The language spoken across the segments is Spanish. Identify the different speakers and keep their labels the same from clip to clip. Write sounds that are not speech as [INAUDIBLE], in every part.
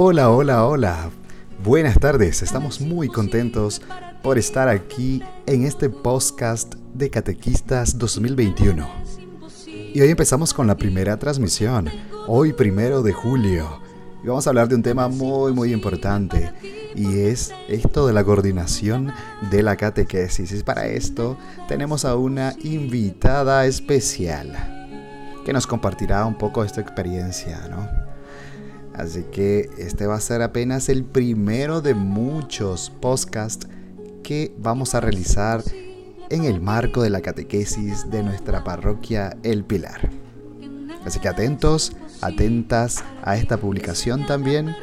Speaker 1: Hola, hola, hola. Buenas tardes, estamos muy contentos por estar aquí en este podcast de Catequistas 2021. Y hoy empezamos con la primera transmisión, hoy primero de julio. Y vamos a hablar de un tema muy, muy importante y es esto de la coordinación de la catequesis. Y para esto tenemos a una invitada especial que nos compartirá un poco esta experiencia, ¿no? Así que este va a ser apenas el primero de muchos podcasts que vamos a realizar en el marco de la catequesis de nuestra parroquia El Pilar. Así que atentos, atentas a esta publicación también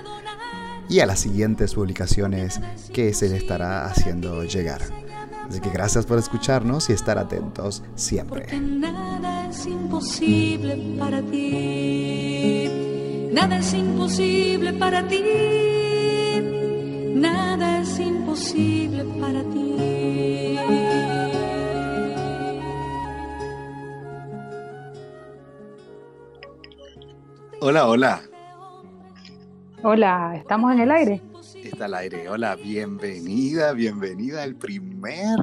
Speaker 1: y a las siguientes publicaciones que se le estará haciendo llegar. Así que gracias por escucharnos y estar atentos siempre. nada es imposible para ti. Nada es imposible para ti. Nada es imposible para ti. Hola, hola.
Speaker 2: Hola, ¿estamos en el aire?
Speaker 1: Está al aire. Hola, bienvenida, bienvenida al primer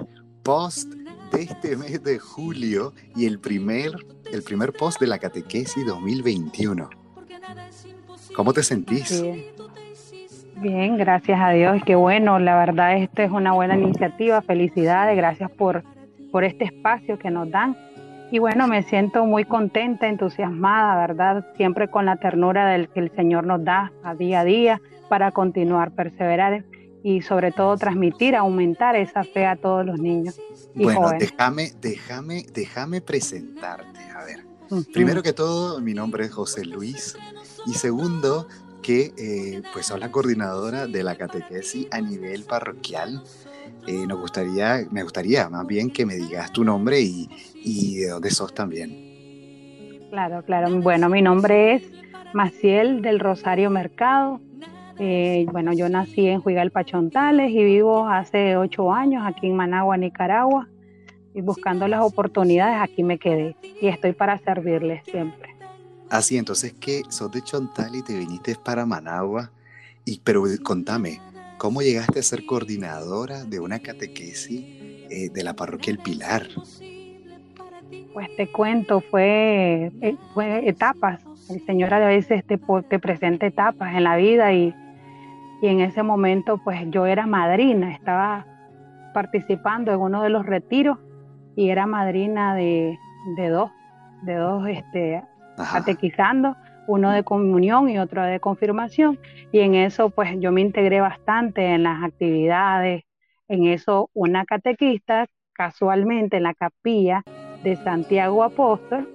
Speaker 1: post de este mes de julio y el primer, el primer post de la catequesis 2021. ¿Cómo te sentís?
Speaker 2: Bien. gracias a Dios. Qué bueno, la verdad, esta es una buena iniciativa. Felicidades, gracias por, por este espacio que nos dan. Y bueno, me siento muy contenta, entusiasmada, ¿verdad? Siempre con la ternura del que el Señor nos da a día a día para continuar, perseverar y sobre todo transmitir, aumentar esa fe a todos los niños.
Speaker 1: bueno, déjame, déjame, déjame presentarte. A ver, primero que todo, mi nombre es José Luis y segundo, que eh, pues sos la coordinadora de la catequesis a nivel parroquial. Eh, nos gustaría, me gustaría más bien que me digas tu nombre y, y de dónde sos también.
Speaker 2: Claro, claro. Bueno, mi nombre es Maciel del Rosario Mercado. Eh, bueno, yo nací en Juigal Pachontales y vivo hace ocho años aquí en Managua, Nicaragua. Y buscando las oportunidades, aquí me quedé y estoy para servirles siempre.
Speaker 1: Así, entonces que sos de Chontal y te viniste para Managua. Y, pero contame, ¿cómo llegaste a ser coordinadora de una catequesis eh, de la parroquia El Pilar?
Speaker 2: Pues te cuento, fue, eh, fue etapas. El Señor a veces te, te presenta etapas en la vida y, y en ese momento pues yo era madrina, estaba participando en uno de los retiros y era madrina de, de dos, de dos este, catequizando, uno de comunión y otro de confirmación. Y en eso pues yo me integré bastante en las actividades, en eso una catequista casualmente en la capilla de Santiago Apóstol,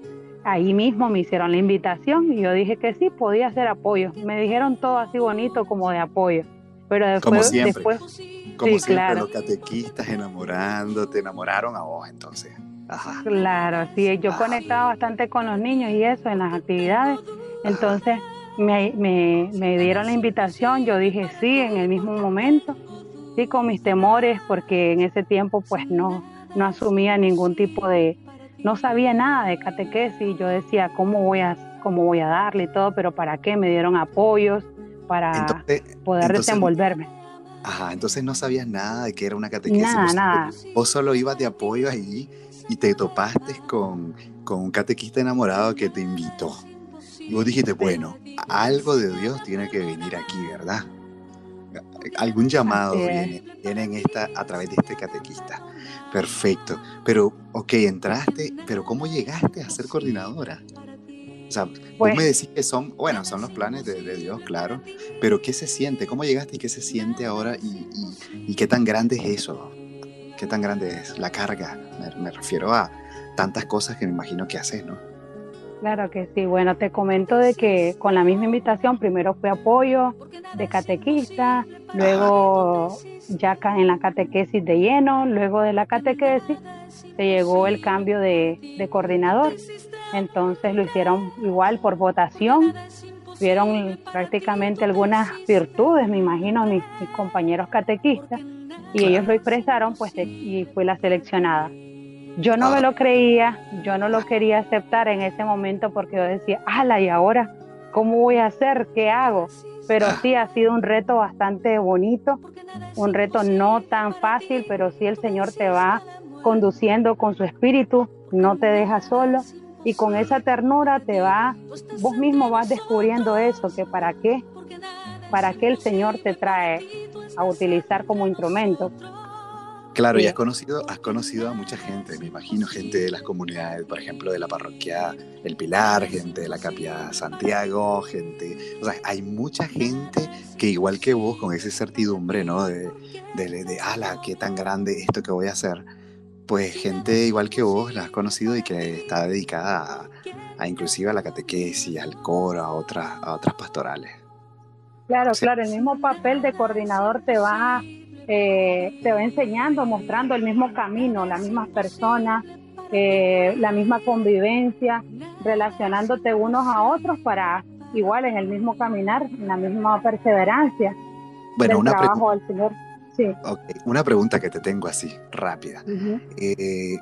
Speaker 2: ahí mismo me hicieron la invitación y yo dije que sí, podía hacer apoyo. Me dijeron todo así bonito como de apoyo. Pero después,
Speaker 1: como siempre, después, como siempre los catequistas enamorando, te enamoraron a vos entonces.
Speaker 2: Claro, sí, yo conectaba bastante con los niños y eso en las actividades. Entonces me, me, dieron la invitación, yo dije sí en el mismo momento, sí con mis temores, porque en ese tiempo pues no, no asumía ningún tipo de, no sabía nada de catequesis, yo decía cómo voy a, cómo voy a darle y todo, pero para qué, me dieron apoyos para poder desenvolverme.
Speaker 1: Ajá, entonces no sabías nada de que era una catequesis.
Speaker 2: Nada, nada.
Speaker 1: Vos solo ibas de apoyo allí y te topaste con, con un catequista enamorado que te invitó. Y vos dijiste, bueno, algo de Dios tiene que venir aquí, ¿verdad? Algún llamado viene, en esta, a través de este catequista. Perfecto. Pero, ok, entraste, pero ¿cómo llegaste a ser coordinadora? O sea, vos me pues decís que son, bueno, son los planes de, Dios, claro, pero ¿qué se siente? ¿Cómo llegaste y qué se siente ahora y, y qué tan grande es eso? ¿Qué tan grande es la carga? Me, refiero a tantas cosas que me imagino que haces, ¿no?
Speaker 2: Claro que sí. Bueno, te comento de que con la misma invitación, primero fue apoyo de catequista, luego ya en la catequesis de lleno, luego de la catequesis se llegó el cambio de, coordinador. Entonces lo hicieron igual por votación. Vieron prácticamente algunas virtudes, me imagino, mis compañeros catequistas y ellos lo expresaron, pues, y fue la seleccionada. Yo no me lo creía, yo no lo quería aceptar en ese momento porque yo decía, ala, ¿y ahora cómo voy a hacer? ¿Qué hago? pero sí ha sido un reto bastante bonito, un reto no tan fácil, pero sí el Señor te va conduciendo con su espíritu, no te deja solo y con esa ternura te va, vos mismo vas descubriendo eso, que para qué, para qué el Señor te trae a utilizar como instrumento.
Speaker 1: Claro, y has conocido, has conocido a mucha gente, me imagino, gente de las comunidades, por ejemplo, de la parroquia El Pilar, gente de la Capilla Santiago, gente, o sea, hay mucha gente que igual que vos, con esa certidumbre, ¿no? De, de, de, ala, qué tan grande esto que voy a hacer, pues gente igual que vos la has conocido y que está dedicada a, inclusive a la catequesis, al coro, a otras, a otras pastorales.
Speaker 2: Claro, claro, el mismo papel de coordinador te va eh, te va enseñando, mostrando el mismo camino, las mismas personas, eh, la misma convivencia, relacionándote unos a otros para igual en el mismo caminar, en la misma perseverancia.
Speaker 1: Bueno, una trabajo del Señor. Sí. Una pregunta que te tengo así, rápida. Eh,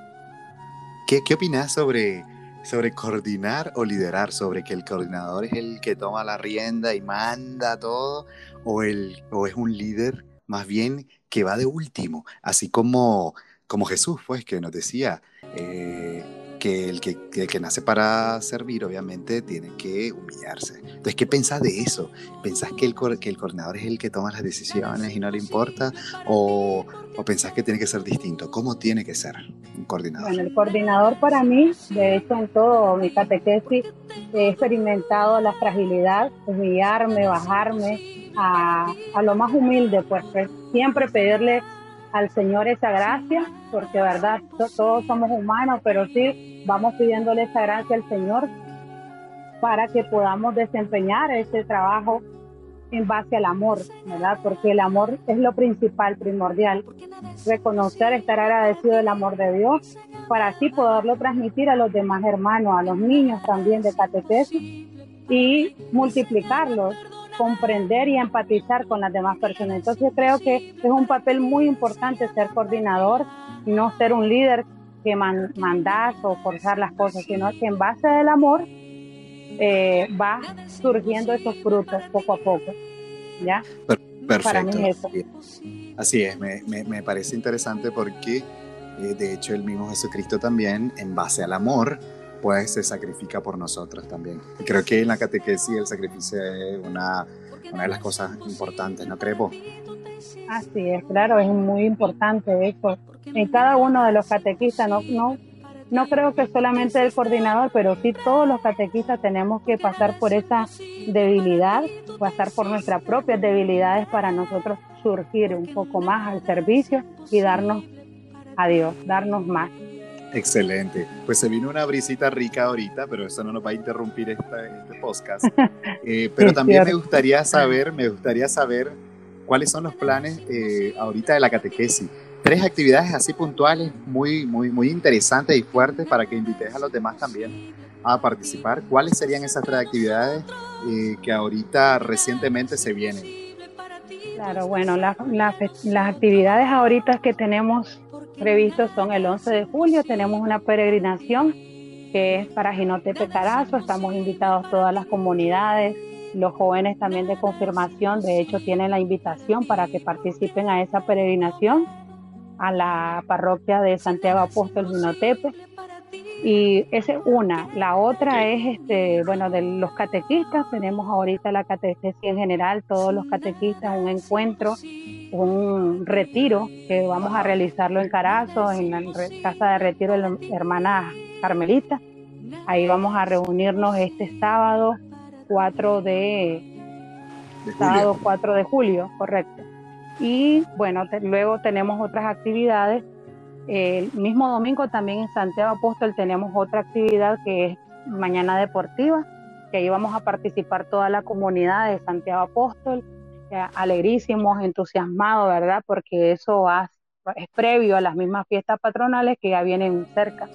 Speaker 1: ¿qué, ¿Qué opinas sobre, sobre coordinar o liderar? ¿Sobre que el coordinador es el que toma la rienda y manda todo? ¿O, el, o es un líder más bien que va de último, así como, como Jesús, pues, que nos decía eh, que, el que, que, nace para servir, obviamente, tiene que humillarse. Entonces, ¿qué pensás de eso? ¿Pensás que el, que el coordinador es el que toma las decisiones y no le importa? ¿O, o pensás que tiene que ser distinto? ¿Cómo tiene que ser un coordinador?
Speaker 2: Bueno, el coordinador para mí, de hecho, en todo mi catequesis, he experimentado la fragilidad, humillarme, bajarme, a, lo más humilde, pues, pues, siempre pedirle al Señor esa gracia, porque verdad, todos somos humanos, pero sí vamos pidiéndole esa gracia al Señor para que podamos desempeñar ese trabajo en base al amor, ¿verdad? Porque el amor es lo principal, primordial. Reconocer, estar agradecido del amor de Dios para así poderlo transmitir a los demás hermanos, a los niños también de catequesis y multiplicarlos comprender y empatizar con las demás personas. Entonces creo que es un papel muy importante ser coordinador, no ser un líder que man, mandás o forzar las cosas, sino que en base del amor eh, va surgiendo esos frutos poco a poco. ¿Ya?
Speaker 1: Perfecto. Así es, me, me, me, parece interesante porque eh, de hecho el mismo Jesucristo también, en base al amor, pues se sacrifica por nosotros también. Y creo que en la catequesis el sacrificio es una, una de las cosas importantes, ¿no crees
Speaker 2: Así es, claro, es muy importante eso. En cada uno de los catequistas, no, no, no creo que solamente el coordinador, pero sí todos los catequistas tenemos que pasar por esa debilidad, pasar por nuestras propias debilidades para nosotros surgir un poco más al servicio y darnos a Dios, darnos más.
Speaker 1: Excelente. Pues se vino una brisita rica ahorita, pero eso no nos va a interrumpir este podcast. [LAUGHS] Eh, pero también me gustaría saber, me gustaría saber cuáles son los planes eh, ahorita de la catequesis. Tres actividades así puntuales, muy, muy, muy interesantes y fuertes para que invites a los demás también a participar. ¿Cuáles serían esas tres actividades eh, que ahorita recientemente se vienen?
Speaker 2: Claro, bueno, las actividades ahorita que tenemos previstos son el 11 de julio, tenemos una peregrinación que es para Ginotepe Carazo, estamos invitados todas las comunidades, los jóvenes también de confirmación, de hecho tienen la invitación para que participen a esa peregrinación a la parroquia de Santiago Apóstol Ginotepe. Y esa es una. La otra es, este, bueno, de los catequistas. Tenemos ahorita la catequesis en general, todos los catequistas, un encuentro un retiro que vamos a realizarlo en Carazo, en la casa de retiro de la hermana Carmelita. Ahí vamos a reunirnos este sábado 4 de, sábado 4 de julio, correcto. Y bueno, luego tenemos otras actividades. El mismo domingo también en Santiago Apóstol tenemos otra actividad que es Mañana Deportiva, que ahí vamos a participar toda la comunidad de Santiago Apóstol alegrísimos, entusiasmados, ¿verdad? Porque eso es previo a las mismas fiestas patronales que ya vienen cerca.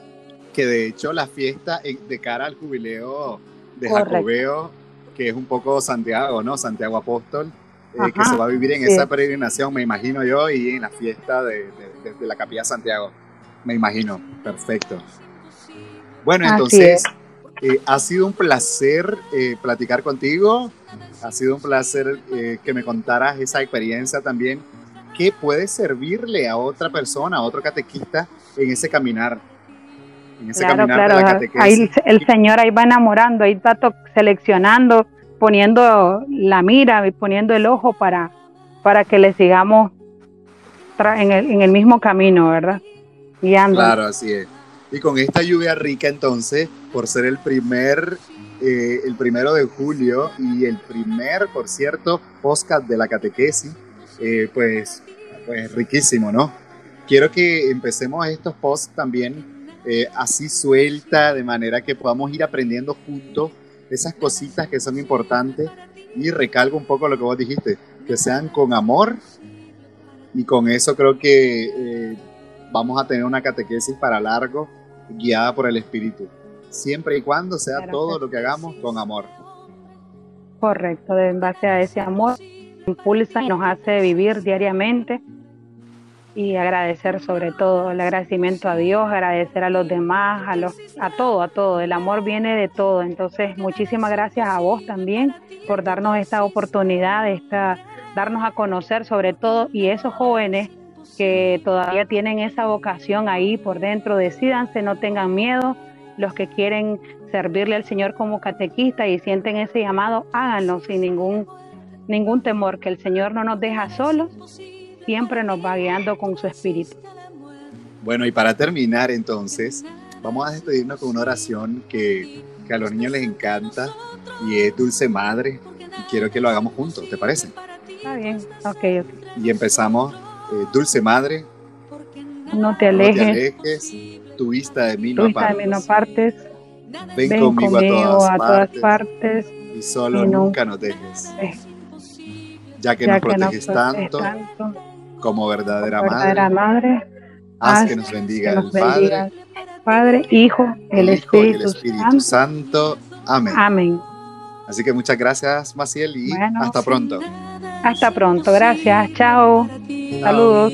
Speaker 1: Que de hecho la fiesta de cara al jubileo de Jacobeo, que es un poco Santiago, ¿no? Santiago Apóstol, eh, que se va a vivir en esa peregrinación, me imagino yo, y en la fiesta de, la Capilla Santiago, me imagino, perfecto. Bueno, entonces, eh, ha sido un placer eh, platicar contigo. Ha sido un placer eh, que me contaras esa experiencia también que puede servirle a otra persona, a otro catequista en ese caminar.
Speaker 2: En ese claro, caminar claro. ahí el Señor ahí va enamorando, ahí va seleccionando, poniendo la mira y poniendo el ojo para, para que le sigamos en el, en el mismo camino, ¿verdad?
Speaker 1: Guiando. Claro, así es. Y con esta lluvia rica entonces, por ser el primer, eh, el primero de julio y el primer, por cierto, podcast de la catequesis, eh, pues, pues riquísimo, ¿no? Quiero que empecemos estos posts también eh, así suelta, de manera que podamos ir aprendiendo juntos esas cositas que son importantes y recalco un poco lo que vos dijiste, que sean con amor y con eso creo que vamos a tener una catequesis para largo guiada por el Espíritu, siempre y cuando sea todo lo que hagamos con amor.
Speaker 2: Correcto, en base a ese amor impulsa y nos hace vivir diariamente y agradecer sobre todo el agradecimiento a Dios, agradecer a los demás, a los a todo, a todo. El amor viene de todo. Entonces, muchísimas gracias a vos también por darnos esta oportunidad, esta darnos a conocer sobre todo y esos jóvenes que todavía tienen esa vocación ahí por dentro, decidanse, no tengan miedo. Los que quieren servirle al Señor como catequista y sienten ese llamado, háganlo sin ningún, ningún temor, que el Señor no nos deja solos, siempre nos va guiando con su espíritu.
Speaker 1: Bueno, y para terminar entonces, vamos a despedirnos con una oración que, que a los niños les encanta y es Dulce Madre. Y quiero que lo hagamos juntos, ¿te parece?
Speaker 2: Está bien, ok,
Speaker 1: ok. Y empezamos eh, dulce Madre,
Speaker 2: no te alejes,
Speaker 1: tu vista de mí no
Speaker 2: apartes.
Speaker 1: Ven, conmigo, a, todas, partes, y solo nunca nos dejes. Ya que nos proteges tanto, como verdadera, madre, haz, que nos bendiga el Padre,
Speaker 2: Padre, Hijo, el, Espíritu,
Speaker 1: Santo. Amén.
Speaker 2: Amén.
Speaker 1: Así que muchas gracias, Maciel, y hasta pronto.
Speaker 2: Hasta pronto, gracias, chao. Saludos.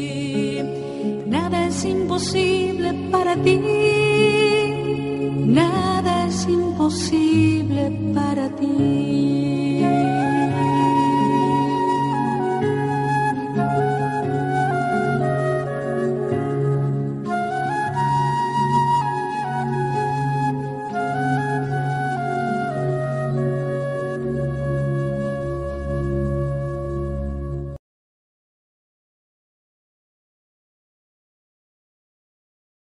Speaker 3: Nada es imposible para ti. Nada es imposible para ti.